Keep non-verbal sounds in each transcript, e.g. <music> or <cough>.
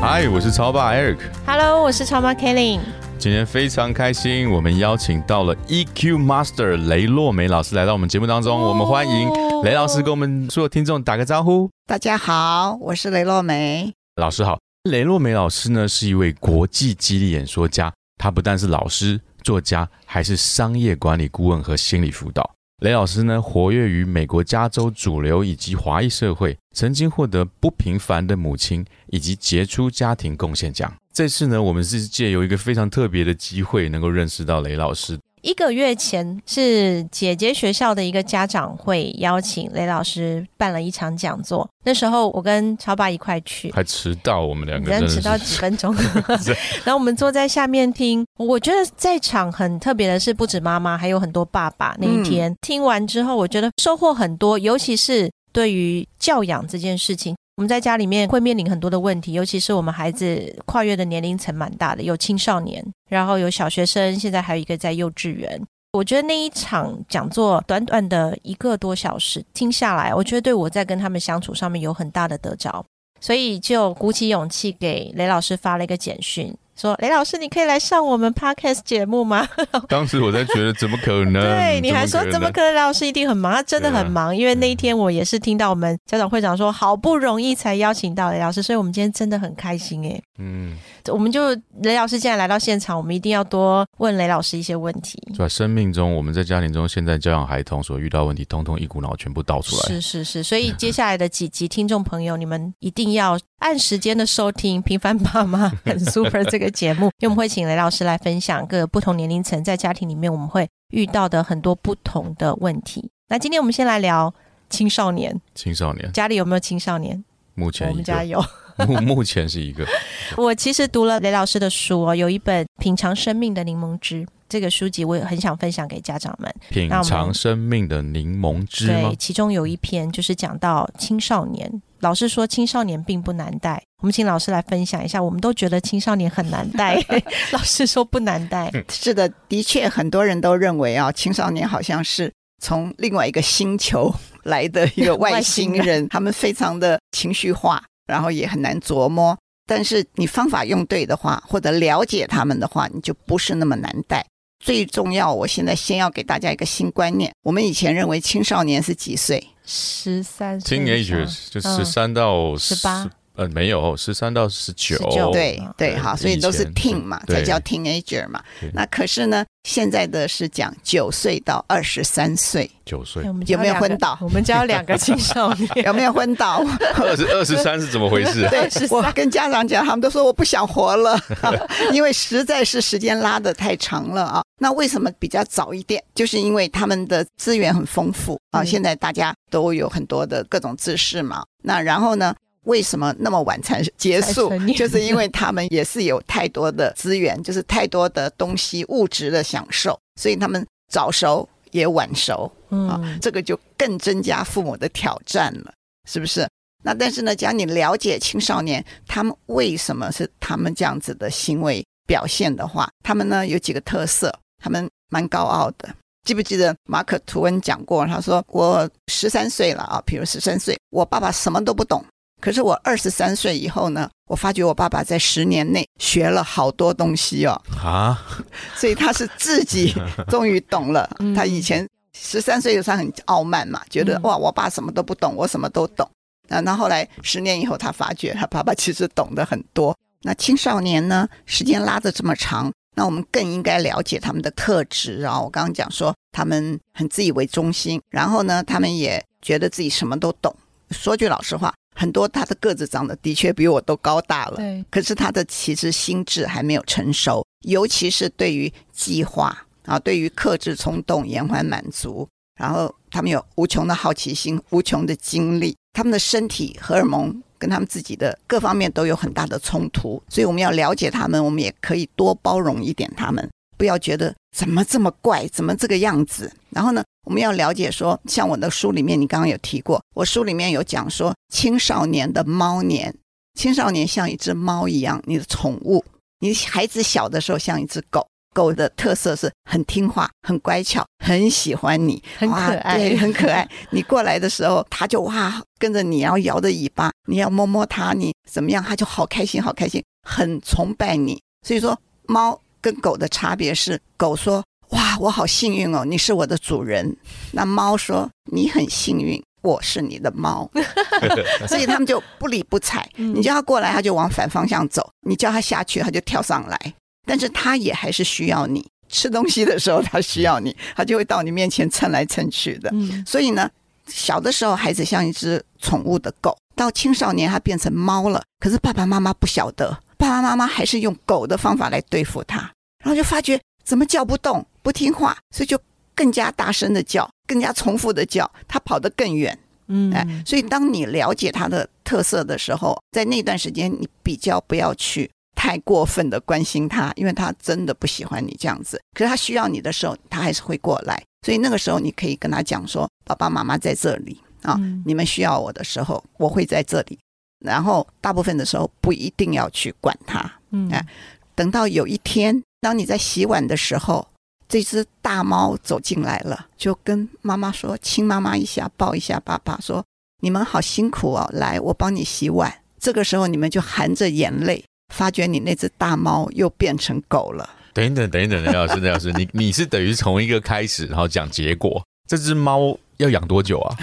嗨，我是超爸 Eric。Hello，我是超妈 Kelly。今天非常开心，我们邀请到了 EQ Master 雷洛梅老师来到我们节目当中。我们欢迎雷老师跟我们所有听众打个招呼。大家好，我是雷洛梅老师好。雷洛梅老师呢是一位国际激励演说家，他不但是老师、作家，还是商业管理顾问和心理辅导。雷老师呢，活跃于美国加州主流以及华裔社会，曾经获得不平凡的母亲以及杰出家庭贡献奖。这次呢，我们是借由一个非常特别的机会，能够认识到雷老师。一个月前，是姐姐学校的一个家长会邀请雷老师办了一场讲座。那时候我跟超爸一块去，还迟到，我们两个人迟到几分钟。<laughs> <laughs> 然后我们坐在下面听，我觉得在场很特别的是，不止妈妈，还有很多爸爸。那一天听完之后，我觉得收获很多，尤其是对于教养这件事情。我们在家里面会面临很多的问题，尤其是我们孩子跨越的年龄层蛮大的，有青少年，然后有小学生，现在还有一个在幼稚园。我觉得那一场讲座短短的一个多小时听下来，我觉得对我在跟他们相处上面有很大的得着，所以就鼓起勇气给雷老师发了一个简讯。说雷老师，你可以来上我们 podcast 节目吗？<laughs> 当时我在觉得怎么可能？<laughs> 对，你还说怎么可能？雷老师一定很忙，他真的很忙。因为那一天我也是听到我们家长会长说，好不容易才邀请到雷老师，所以我们今天真的很开心哎。嗯，我们就雷老师现在来到现场，我们一定要多问雷老师一些问题。在生命中，我们在家庭中，现在教养孩童所遇到问题，通通一股脑全部倒出来。是是是，所以接下来的几集，听众朋友，你们一定要按时间的收听《平凡爸妈很 super <laughs>》这个。节目，因为我们会请雷老师来分享各不同年龄层在家庭里面我们会遇到的很多不同的问题。那今天我们先来聊青少年。青少年家里有没有青少年？目前我们家有，目目前是一个。<laughs> 我其实读了雷老师的书哦，有一本《品尝生命的柠檬汁》这个书籍，我也很想分享给家长们。品尝生命的柠檬汁对，其中有一篇就是讲到青少年。老师说青少年并不难带，我们请老师来分享一下。我们都觉得青少年很难带，<laughs> 老师说不难带。是的，的确很多人都认为啊，青少年好像是从另外一个星球来的一个 <laughs> 外星人，他们非常的情绪化，然后也很难琢磨。但是你方法用对的话，或者了解他们的话，你就不是那么难带。最重要，我现在先要给大家一个新观念：我们以前认为青少年是几岁？十三，teenagers 就十三到十八。呃，没有，十三到十九，对对，好，所以都是 teen 嘛，才叫 teenager 嘛。那可是呢，现在的是讲九岁到二十三岁，九岁有没有昏倒？我们家有两个青少年，<laughs> 有没有昏倒？二十二十三是怎么回事？对，我跟家长讲，他们都说我不想活了，<laughs> 因为实在是时间拉的太长了啊。那为什么比较早一点？就是因为他们的资源很丰富啊，现在大家都有很多的各种知识嘛。那然后呢？为什么那么晚才结束？就是因为他们也是有太多的资源，就是太多的东西物质的享受，所以他们早熟也晚熟啊。这个就更增加父母的挑战了，是不是？那但是呢，只要你了解青少年他们为什么是他们这样子的行为表现的话，他们呢有几个特色，他们蛮高傲的。记不记得马可吐温讲过？他说：“我十三岁了啊，比如十三岁，我爸爸什么都不懂。”可是我二十三岁以后呢，我发觉我爸爸在十年内学了好多东西哦啊，<laughs> 所以他是自己 <laughs> 终于懂了。他以前十三岁的时候很傲慢嘛，觉得哇，我爸什么都不懂，我什么都懂。那那后来十年以后，他发觉他爸爸其实懂得很多。那青少年呢，时间拉的这么长，那我们更应该了解他们的特质啊。我刚刚讲说，他们很自以为中心，然后呢，他们也觉得自己什么都懂。说句老实话。很多他的个子长得的确比我都高大了，对。可是他的其实心智还没有成熟，尤其是对于计划啊，对于克制冲动、延缓满足，然后他们有无穷的好奇心、无穷的精力，他们的身体荷尔蒙跟他们自己的各方面都有很大的冲突，所以我们要了解他们，我们也可以多包容一点他们，不要觉得怎么这么怪，怎么这个样子。然后呢，我们要了解说，像我的书里面，你刚刚有提过，我书里面有讲说，青少年的猫年，青少年像一只猫一样，你的宠物，你孩子小的时候像一只狗。狗的特色是很听话、很乖巧、很喜欢你，很可爱，对，很可爱。你过来的时候，它就哇跟着你，然后摇着尾巴，你要摸摸它，你怎么样，它就好开心，好开心，很崇拜你。所以说，猫跟狗的差别是，狗说哇，我好幸运哦，你是我的主人。那猫说你很幸运，我是你的猫。<laughs> 所以他们就不理不睬，你叫它过来，它就往反方向走；你叫它下去，它就跳上来。但是它也还是需要你吃东西的时候，它需要你，它就会到你面前蹭来蹭去的。所以呢，小的时候孩子像一只宠物的狗，到青少年它变成猫了。可是爸爸妈妈不晓得，爸爸妈妈还是用狗的方法来对付他，然后就发觉怎么叫不动，不听话，所以就更加大声的叫，更加重复的叫，他跑得更远。嗯，哎，所以当你了解他的特色的时候，在那段时间你比较不要去。太过分的关心他，因为他真的不喜欢你这样子。可是他需要你的时候，他还是会过来。所以那个时候，你可以跟他讲说：“爸爸妈妈在这里啊，你们需要我的时候，我会在这里。”然后大部分的时候不一定要去管它。嗯，哎，等到有一天，当你在洗碗的时候，这只大猫走进来了，就跟妈妈说：“亲妈妈一下，抱一下爸爸，说你们好辛苦哦，来，我帮你洗碗。”这个时候，你们就含着眼泪。发觉你那只大猫又变成狗了。等一等，等一等，雷老师，雷老师，你你是等于从一个开始，然后讲结果。这只猫要养多久啊？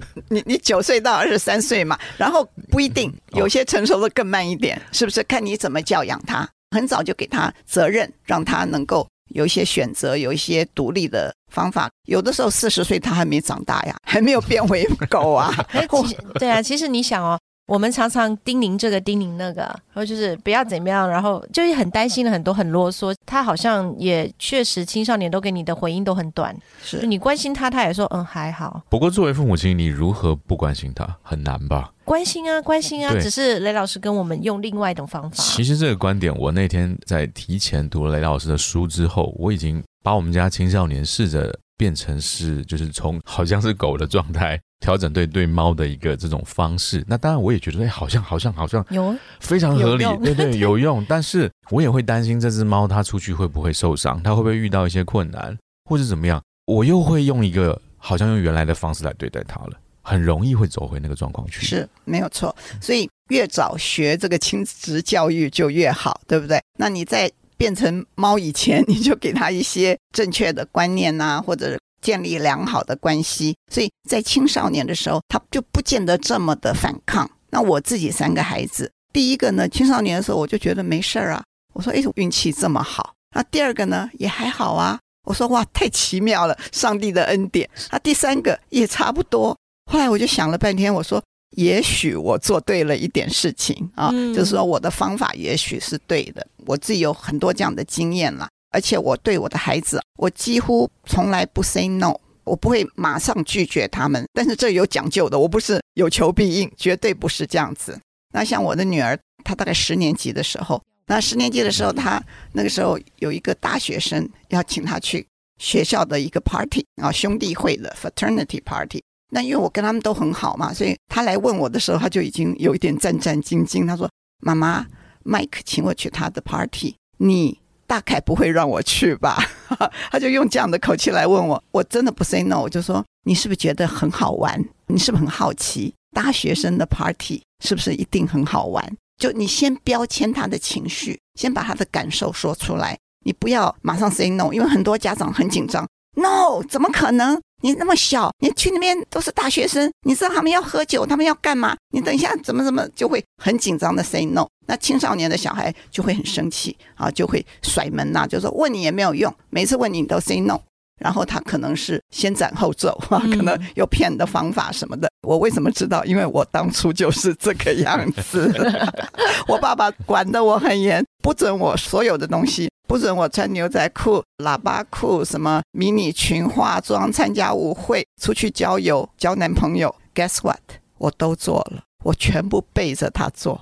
<laughs> 你你九岁到二十三岁嘛，然后不一定，有些成熟的更慢一点，是不是？看你怎么教养他。很早就给他责任，让他能够有一些选择，有一些独立的方法。有的时候四十岁他还没长大呀，还没有变为狗啊。<laughs> 对啊，其实你想哦。我们常常叮咛这个叮咛那个，然后就是不要怎么样，然后就是很担心了很多，很啰嗦。他好像也确实青少年都给你的回应都很短，是你关心他，他也说嗯还好。不过作为父母亲，你如何不关心他？很难吧？关心啊，关心啊，只是雷老师跟我们用另外一种方法。其实这个观点，我那天在提前读了雷老师的书之后，我已经把我们家青少年试着变成是，就是从好像是狗的状态。调整对对猫的一个这种方式，那当然我也觉得，哎，好像好像好像有非常合理，对对，有用。但是我也会担心这只猫它出去会不会受伤，它会不会遇到一些困难，或者怎么样？我又会用一个好像用原来的方式来对待它了，很容易会走回那个状况去。是没有错，所以越早学这个亲子教育就越好，对不对？那你在变成猫以前，你就给它一些正确的观念呐，或者。建立良好的关系，所以在青少年的时候，他就不见得这么的反抗。那我自己三个孩子，第一个呢，青少年的时候我就觉得没事儿啊，我说哎，运气这么好。那第二个呢，也还好啊，我说哇，太奇妙了，上帝的恩典。那第三个也差不多。后来我就想了半天，我说也许我做对了一点事情啊，就是说我的方法也许是对的。我自己有很多这样的经验了。而且我对我的孩子，我几乎从来不 say no，我不会马上拒绝他们。但是这有讲究的，我不是有求必应，绝对不是这样子。那像我的女儿，她大概十年级的时候，那十年级的时候，她那个时候有一个大学生要请她去学校的一个 party 啊，兄弟会的 fraternity party。那因为我跟他们都很好嘛，所以她来问我的时候，她就已经有一点战战兢兢。她说：“妈妈，麦克请我去他的 party，你。”大概不会让我去吧，<laughs> 他就用这样的口气来问我，我真的不 say no，我就说你是不是觉得很好玩？你是不是很好奇大学生的 party 是不是一定很好玩？就你先标签他的情绪，先把他的感受说出来，你不要马上 say no，因为很多家长很紧张，no 怎么可能？你那么小，你去那边都是大学生，你知道他们要喝酒，他们要干嘛？你等一下怎么怎么就会很紧张的 say no。那青少年的小孩就会很生气啊，就会甩门呐，就说问你也没有用，每次问你你都 say no。然后他可能是先斩后奏啊，<laughs> 可能有骗的方法什么的。我为什么知道？因为我当初就是这个样子。<laughs> 我爸爸管得我很严，不准我所有的东西。不准我穿牛仔裤、喇叭裤，什么迷你裙、化妆、参加舞会、出去郊游、交男朋友。Guess what？我都做了。我全部背着他做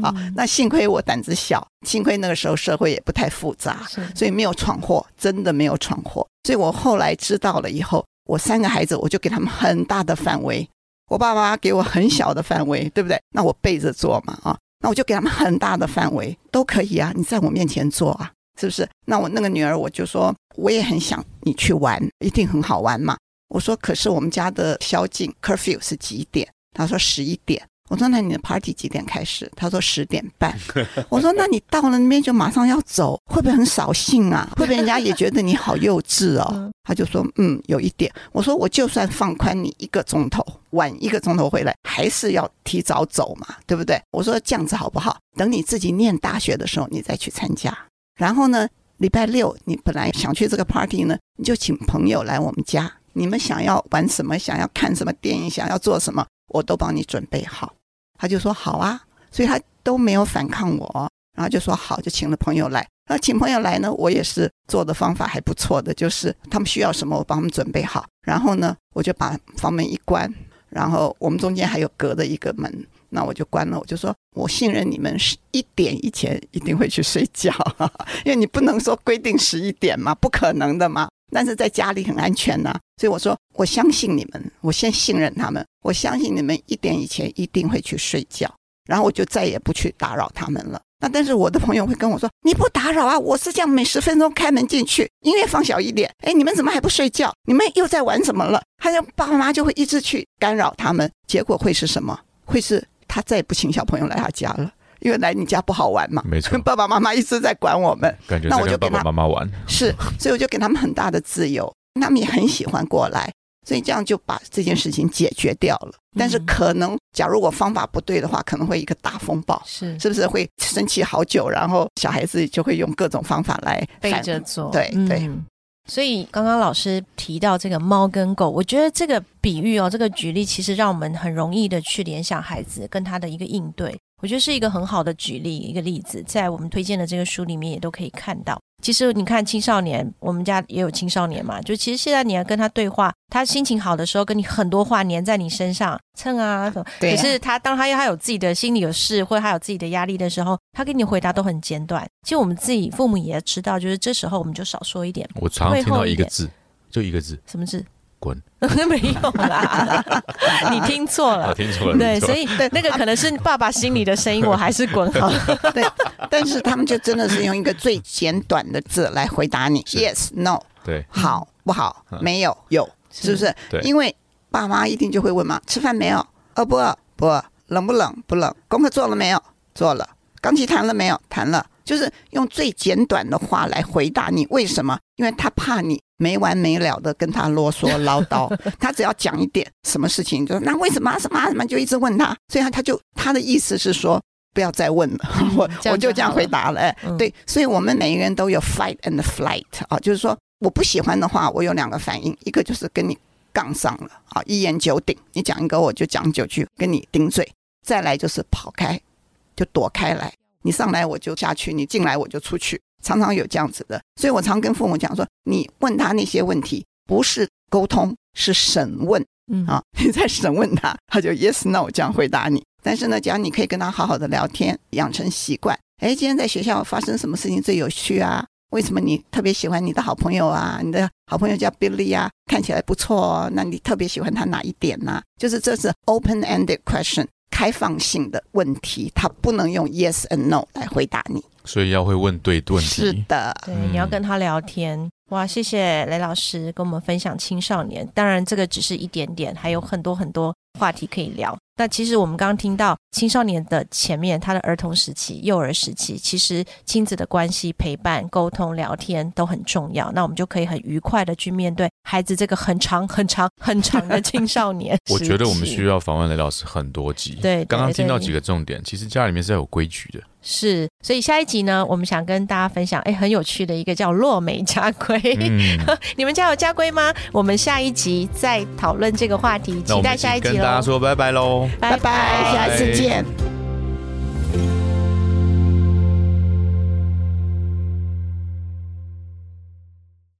啊。嗯那幸亏我胆子小，幸亏那个时候社会也不太复杂，所以没有闯祸，真的没有闯祸。所以我后来知道了以后，我三个孩子我就给他们很大的范围，我爸妈给我很小的范围，对不对？那我背着做嘛啊，那我就给他们很大的范围，都可以啊，你在我面前做啊，是不是？那我那个女儿我就说，我也很想你去玩，一定很好玩嘛。我说，可是我们家的宵禁 curfew 是几点？她说十一点。我说那你的 party 几点开始？她说十点半。<laughs> 我说那你到了那边就马上要走，会不会很扫兴啊？会不会人家也觉得你好幼稚哦 <laughs> 嗯？她就说嗯，有一点。我说我就算放宽你一个钟头，晚一个钟头回来，还是要提早走嘛，对不对？我说这样子好不好？等你自己念大学的时候，你再去参加。然后呢，礼拜六你本来想去这个 party 呢，你就请朋友来我们家，你们想要玩什么，想要看什么电影，想要做什么，我都帮你准备好。他就说好啊，所以他都没有反抗我，然后就说好，就请了朋友来。那请朋友来呢，我也是做的方法还不错的，就是他们需要什么，我帮他们准备好，然后呢，我就把房门一关，然后我们中间还有隔的一个门，那我就关了，我就说我信任你们，十一点以前一定会去睡觉，<laughs> 因为你不能说规定十一点嘛，不可能的嘛。但是在家里很安全呐、所以我说我相信你们，我先信任他们，我相信你们一点以前一定会去睡觉，然后我就再也不去打扰他们了。那但是我的朋友会跟我说：“你不打扰啊，我是这样每十分钟开门进去，音乐放小一点。哎，你们怎么还不睡觉？你们又在玩什么了？”他就爸爸妈妈就会一直去干扰他们，结果会是什么？会是他再也不请小朋友来他家了，因为来你家不好玩嘛。没错 <laughs> 爸爸妈妈一直在管我们，感觉那在跟爸爸我就给他妈妈玩。是，所以我就给他们很大的自由，他们也很喜欢过来，所以这样就把这件事情解决掉了。但是嗯可能，假如我方法不对的话，可能会一个大风暴，是是不是会生气好久？然后小孩子就会用各种方法来背反着做，对对嗯所以刚刚老师提到这个猫跟狗，我觉得这个比喻哦，这个举例其实让我们很容易的去联想孩子跟他的一个应对，我觉得是一个很好的举例一个例子，在我们推荐的这个书里面也都可以看到。其实你看青少年，我们家也有青少年嘛，就其实现在你要跟他对话，他心情好的时候跟你很多话粘在你身上蹭啊什么，对啊可是他当他他有自己的心里有事，或者他有自己的压力的时候，他给你回答都很简短。其实我们自己父母也知道，就是这时候我们就少说一点。我常常听到一个字，就一个字，什么字？滚。<laughs> 没有啦，<laughs> 你听错啊，了。听错了。对，所以那个可能是爸爸心里的声音，我还是滚好了。<laughs> 对，但是他们就真的是用一个最简短的字来回答你：yes、no，对好不好？嗯没有，有，是不是？对因为爸妈一定就会问嘛：吃饭没有？饿不饿？不饿。冷不冷？不冷。功课做了没有？做了。钢琴弹了没有？弹了。就是用最简短的话来回答你。为什么？因为他怕你没完没了的跟他啰嗦唠叨。<laughs> 他只要讲一点什么事情，就说那为什么啊什么啊什么，就一直问他。所以他他就他的意思是说。不要再问了，<laughs> 我我就这样回答了。哎嗯对，所以我们每一个人都有 fight and flight 啊，就是说我不喜欢的话，我有两个反应，一个就是跟你杠上了啊，一言九鼎，你讲一个我就讲九句，跟你顶嘴；再来就是跑开，就躲开来，你上来我就下去，你进来我就出去，常常有这样子的。所以我常跟父母讲说，你问他那些问题，不是沟通，是审问。嗯啊，<laughs> 你在审问他，他就 yes no 这样回答你。但是呢，只要你可以跟他好好的聊天，养成习惯。哎，今天在学校发生什么事情最有趣啊？为什么你特别喜欢你的好朋友啊？你的好朋友叫 Billy 啊，看起来不错哦。那你特别喜欢他哪一点呢、就是这是 open-ended question，开放性的问题，他不能用 yes and no 来回答你。所以要会问对问是。的，对，嗯你要跟他聊天。哇，谢谢雷老师跟我们分享青少年。当然，这个只是一点点，还有很多很多话题可以聊。那其实我们刚刚听到青少年的前面，他的儿童时期、幼儿时期，其实亲子的关系、陪伴、沟通、聊天都很重要。那我们就可以很愉快的去面对孩子这个很长、很长、很长的青少年 <laughs> 我觉得我们需要要访问雷老师很多集。对对刚刚听到几个重点，其实家里面是要有规矩的。是，所以下一集呢，我们想跟大家分享，哎，很有趣的一个叫落美家规。嗯，<laughs> 你们家有家规吗？我们下一集再讨论这个话题，期待下一集喽跟大家。说拜拜喽。拜拜，下次见。